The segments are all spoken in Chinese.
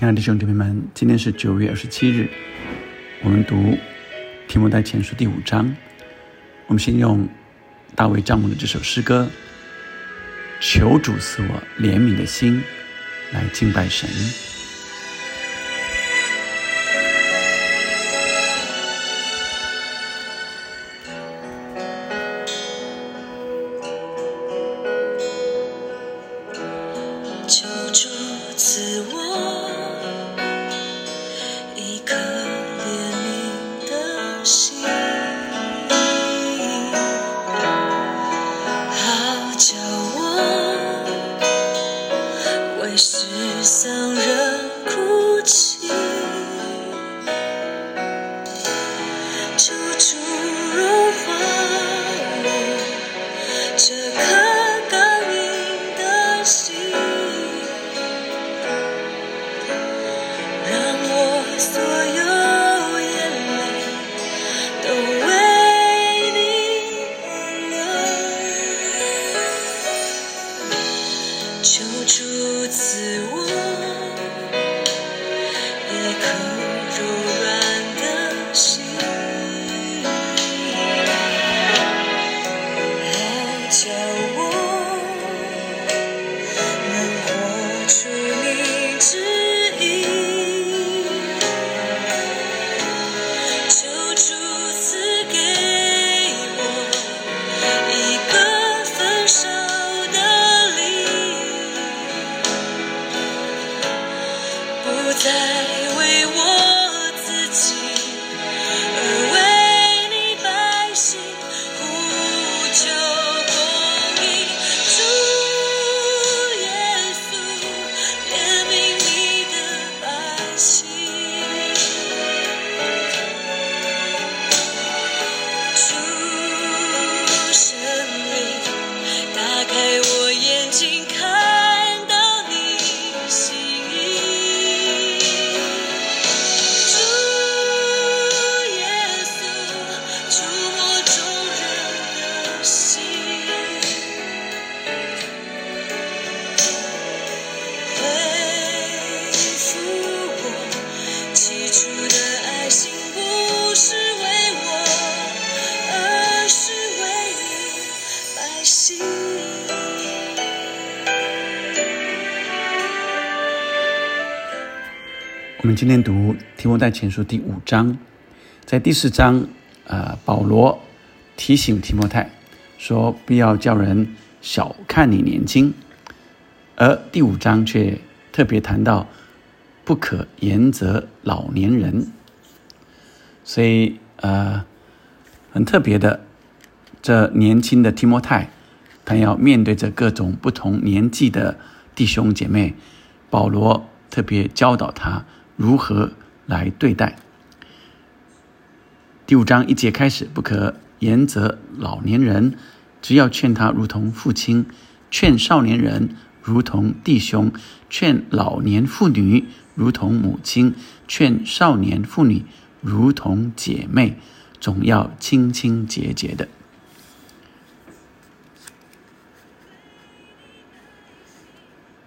亲爱的弟兄姐妹们，今天是九月二十七日，我们读《提摩太前书》第五章。我们先用大卫帐幕的这首诗歌“求主赐我怜悯的心”来敬拜神。我们今天读提摩太前书第五章，在第四章，呃，保罗提醒提摩太说，不要叫人小看你年轻，而第五章却特别谈到不可言责老年人，所以呃，很特别的，这年轻的提摩太，他要面对着各种不同年纪的弟兄姐妹，保罗特别教导他如何来对待。第五章一节开始，不可言责老年人，只要劝他如同父亲；劝少年人如同弟兄；劝老年妇女如同母亲；劝少年妇女如同姐妹，总要清清洁洁的。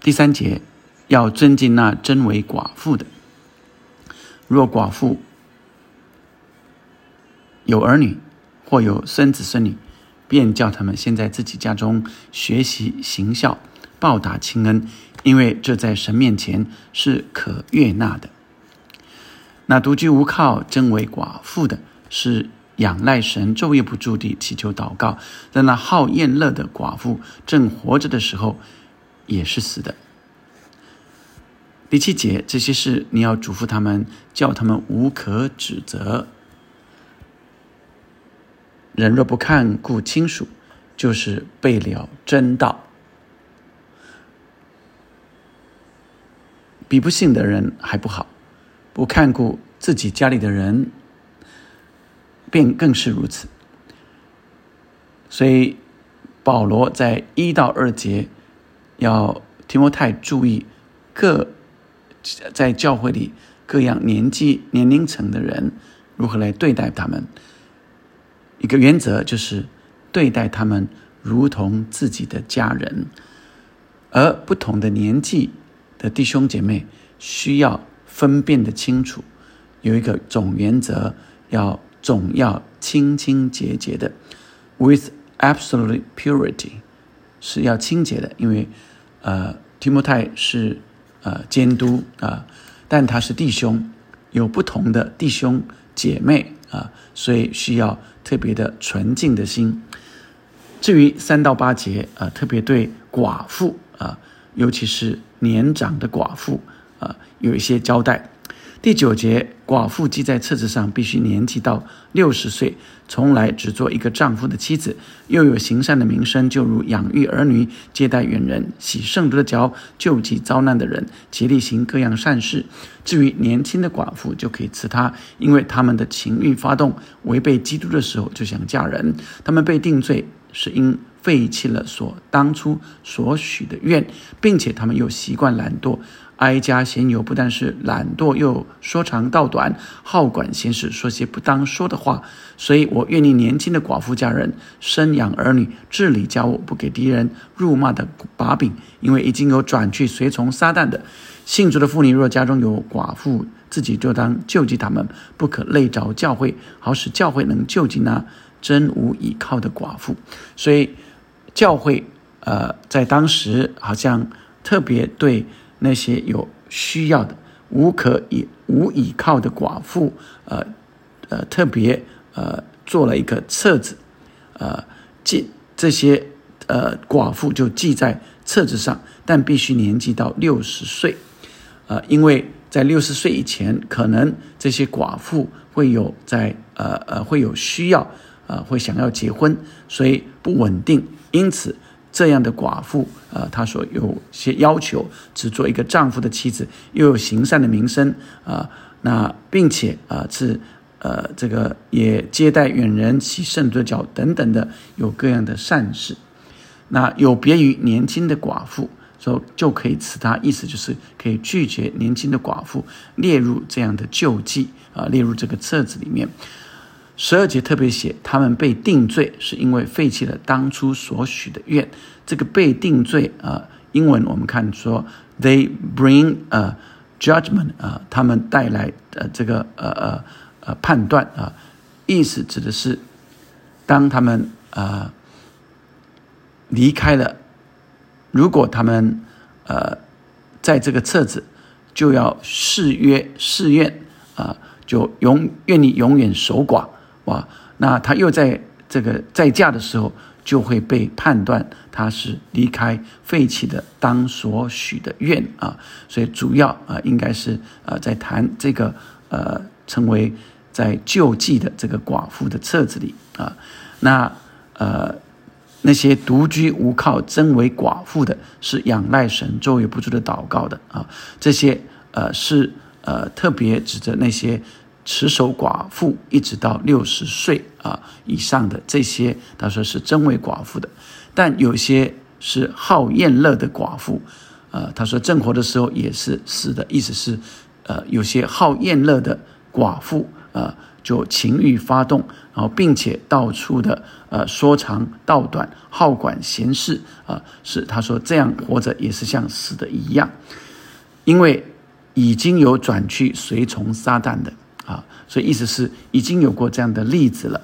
第三节，要尊敬那真为寡妇的。若寡妇有儿女或有孙子孙女，便叫他们先在自己家中学习行孝，报答亲恩，因为这在神面前是可悦纳的。那独居无靠、真为寡妇的，是仰赖神，昼夜不住地祈求祷告。但那好宴乐的寡妇，正活着的时候，也是死的。第七节，这些事你要嘱咐他们，叫他们无可指责。人若不看顾亲属，就是背了真道。比不信的人还不好，不看顾自己家里的人，便更是如此。所以保罗在一到二节要提摩太注意各在教会里各样年纪、年龄层的人如何来对待他们。一个原则就是对待他们如同自己的家人，而不同的年纪的弟兄姐妹需要分辨的清楚，有一个总原则，要总要清清洁洁的，with absolute purity，是要清洁的，因为呃提摩太是啊监督啊，但他是弟兄，有不同的弟兄姐妹啊，所以需要特别的纯净的心。至于三到八节啊，特别对寡妇啊，尤其是年长的寡妇啊，有一些交代。第九节，寡妇记在册子上，必须年纪到六十岁，从来只做一个丈夫的妻子，又有行善的名声，就如养育儿女、接待远人、洗圣徒的脚、救济遭难的人、竭力行各样善事。至于年轻的寡妇，就可以辞她，因为他们的情欲发动，违背基督的时候就想嫁人，他们被定罪。是因废弃了所当初所许的愿，并且他们又习惯懒惰，哀家闲游，不但是懒惰，又说长道短，好管闲事，说些不当说的话。所以我愿意年轻的寡妇嫁人，生养儿女，治理家务，不给敌人辱骂的把柄。因为已经有转去随从撒旦的信主的妇女，若家中有寡妇，自己就当救济他们，不可累着教会，好使教会能救济那。真无依靠的寡妇，所以教会呃，在当时好像特别对那些有需要的、无可以无依靠的寡妇，呃呃，特别呃做了一个册子，呃记这些呃寡妇就记在册子上，但必须年纪到六十岁，呃，因为在六十岁以前，可能这些寡妇会有在呃呃会有需要。呃，会想要结婚，所以不稳定。因此，这样的寡妇，呃，她所有些要求，只做一个丈夫的妻子，又有行善的名声，啊，那并且啊是呃这个也接待远人、洗圣徒的脚等等的，有各样的善事。那有别于年轻的寡妇，说就可以辞他，意思就是可以拒绝年轻的寡妇列入这样的救济啊，列入这个册子里面。十二节特别写，他们被定罪是因为废弃了当初所许的愿。这个被定罪啊，英文我们看说，they bring a judgment 啊，他们带来呃这个呃呃呃判断啊，意思指的是，当他们啊离开了，如果他们呃在这个册子就要誓约誓愿啊，就永愿你永远守寡。哇，那他又在这个再嫁的时候，就会被判断他是离开废弃的当所许的愿啊，所以主要啊，应该是呃在谈这个呃成为在救济的这个寡妇的册子里啊，那呃那些独居无靠真为寡妇的，是仰赖神昼夜不住的祷告的啊，这些呃是呃特别指着那些。持守寡妇一直到六十岁啊以上的这些，他说是真为寡妇的，但有些是好厌乐的寡妇，呃，他说正活的时候也是死的，意思是，呃，有些好厌乐的寡妇，呃，就情欲发动，然后并且到处的呃说长道短，好管闲事啊，是他说这样活着也是像死的一样，因为已经有转去随从撒旦的。啊，所以意思是已经有过这样的例子了。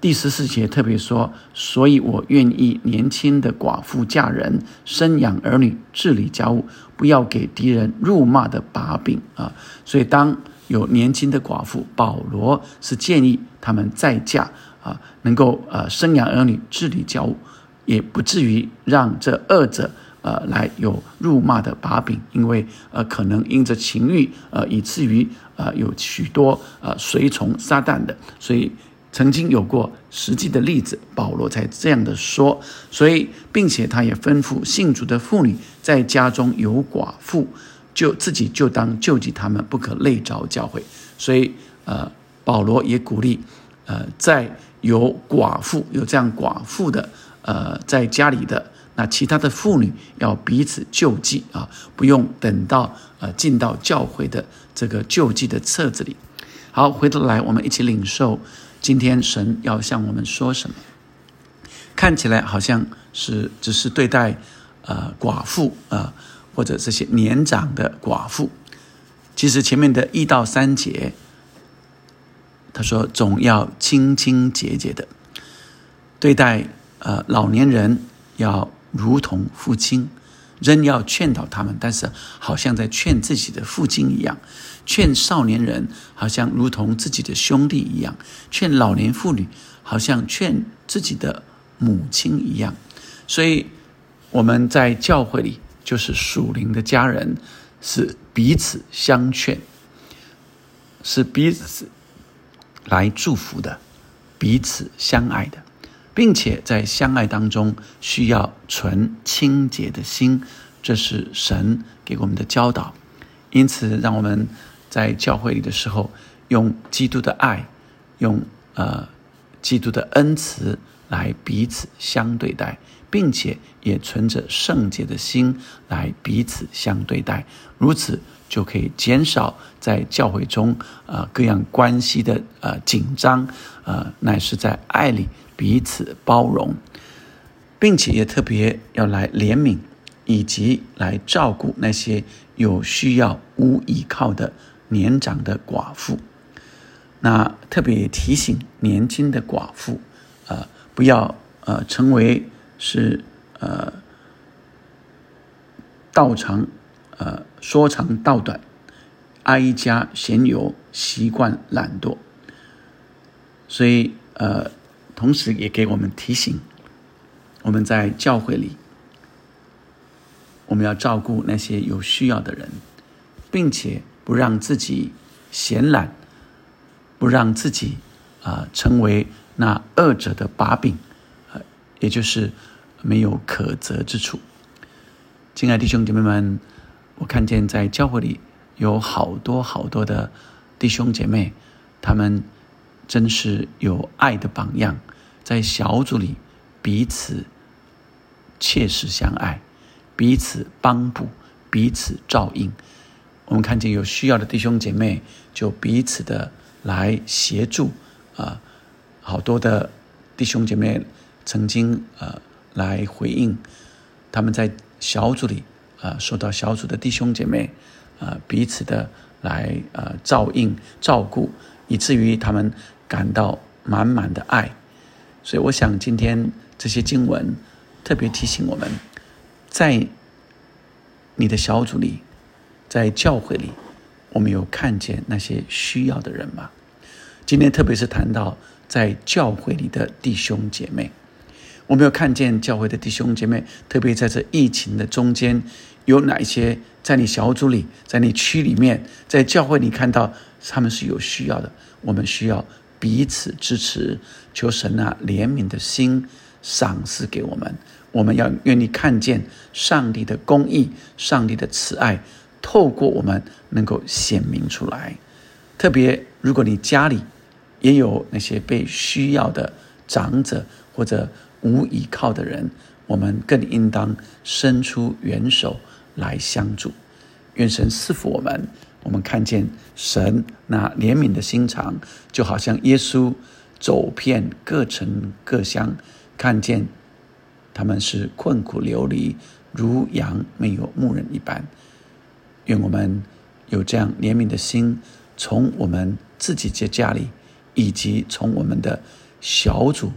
第十四节特别说，所以我愿意年轻的寡妇嫁人，生养儿女，治理家务，不要给敌人辱骂的把柄啊。所以当有年轻的寡妇，保罗是建议他们再嫁啊，能够呃生养儿女，治理家务，也不至于让这二者。呃，来有辱骂的把柄，因为呃，可能因着情欲，呃，以至于呃，有许多呃随从撒旦的，所以曾经有过实际的例子，保罗才这样的说。所以，并且他也吩咐信主的妇女在家中有寡妇，就自己就当救济他们，不可累着教会。所以，呃，保罗也鼓励，呃，在有寡妇有这样寡妇的，呃，在家里的。那其他的妇女要彼此救济啊，不用等到呃进到教会的这个救济的册子里。好，回头来我们一起领受今天神要向我们说什么。看起来好像是只是对待呃寡妇啊或者这些年长的寡妇，其实前面的一到三节，他说总要清清洁洁的对待，呃，老年人要如同父亲，仍要劝导他们，但是好像在劝自己的父亲一样；劝少年人好像如同自己的兄弟一样；劝老年妇女好像劝自己的母亲一样。所以我们在教会里就是属灵的家人。是彼此相劝，是彼此来祝福的，彼此相爱的，并且在相爱当中需要纯清洁的心，这是神给我们的教导。因此，让我们在教会里的时候，用基督的爱，用呃基督的恩慈来彼此相对待。并且也存着圣洁的心来彼此相对待，如此就可以减少在教会中呃各样关系的呃紧张，呃乃是在爱里彼此包容，并且也特别要来怜悯以及来照顾那些有需要无依靠的年长的寡妇。那特别提醒年轻的寡妇，呃不要呃成为。是呃，道长，呃，说长道短，哀家闲游，习惯懒惰，所以呃，同时也给我们提醒，我们在教会里，我们要照顾那些有需要的人，并且不让自己闲懒，不让自己啊成为那恶者的把柄。也就是没有可责之处。亲爱弟兄姐妹们，我看见在教会里有好多好多的弟兄姐妹，他们真是有爱的榜样，在小组里彼此切实相爱，彼此帮补，彼此照应。我们看见有需要的弟兄姐妹，就彼此的来协助啊，好多的弟兄姐妹。曾经呃来回应，他们在小组里啊受到小组的弟兄姐妹啊彼此的来呃照应照顾，以至于他们感到满满的爱。所以我想今天这些经文特别提醒我们，在你的小组里，在教会里，我们有看见那些需要的人吗？今天特别是谈到在教会里的弟兄姐妹。我没有看见教会的弟兄姐妹，特别在这疫情的中间，有哪一些在你小组里、在你区里面、在教会里看到他们是有需要的？我们需要彼此支持，求神啊怜悯的心赏赐给我们。我们要愿意看见上帝的公义、上帝的慈爱，透过我们能够显明出来。特别如果你家里也有那些被需要的长者或者。无依靠的人，我们更应当伸出援手来相助。愿神赐福我们。我们看见神那怜悯的心肠，就好像耶稣走遍各城各乡，看见他们是困苦流离，如羊没有牧人一般。愿我们有这样怜悯的心，从我们自己的家里，以及从我们的小组。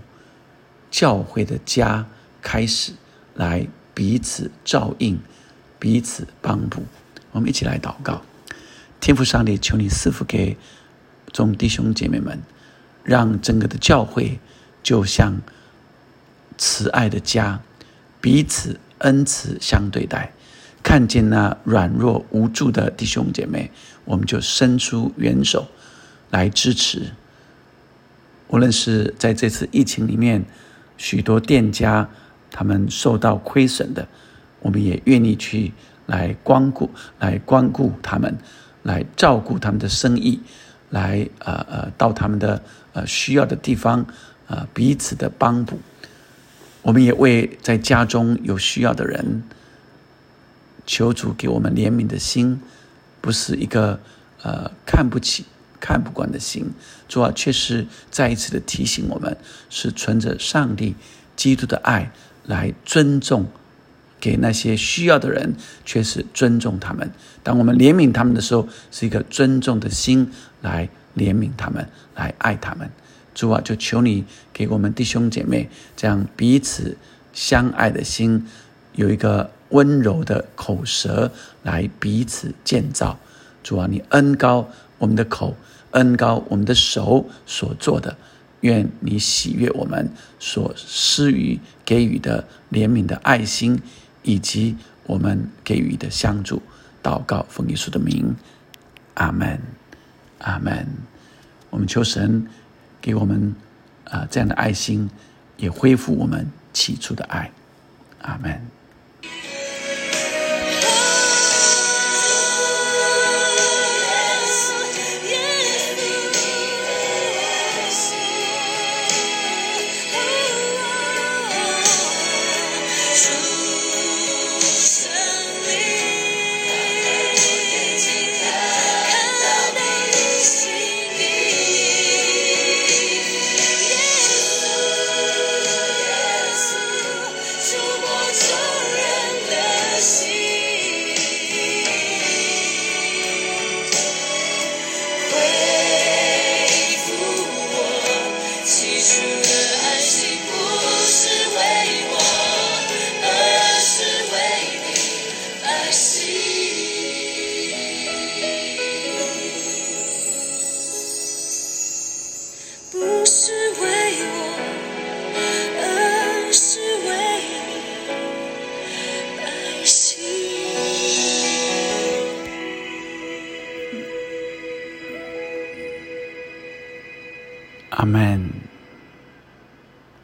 教会的家开始来彼此照应，彼此帮补。我们一起来祷告，天父上帝，求你赐福给众弟兄姐妹们，让整个的教会就像慈爱的家，彼此恩慈相对待。看见那软弱无助的弟兄姐妹，我们就伸出援手来支持。无论是在这次疫情里面。许多店家他们受到亏损的，我们也愿意去来光顾、来光顾他们，来照顾他们的生意，来呃呃到他们的呃需要的地方，呃彼此的帮补。我们也为在家中有需要的人，求主给我们怜悯的心，不是一个呃看不起。看不惯的心，主啊，却是再一次的提醒我们，是存着上帝基督的爱来尊重给那些需要的人，却是尊重他们。当我们怜悯他们的时候，是一个尊重的心来怜悯他们，来爱他们。主啊，就求你给我们弟兄姐妹这样彼此相爱的心，有一个温柔的口舌来彼此建造。主啊，你恩高我们的口，恩高我们的手所做的。愿你喜悦我们所施予给予的怜悯的爱心，以及我们给予的相助。祷告奉耶稣的名，阿门，阿门。我们求神给我们啊这样的爱心，也恢复我们起初的爱。阿门。Peace.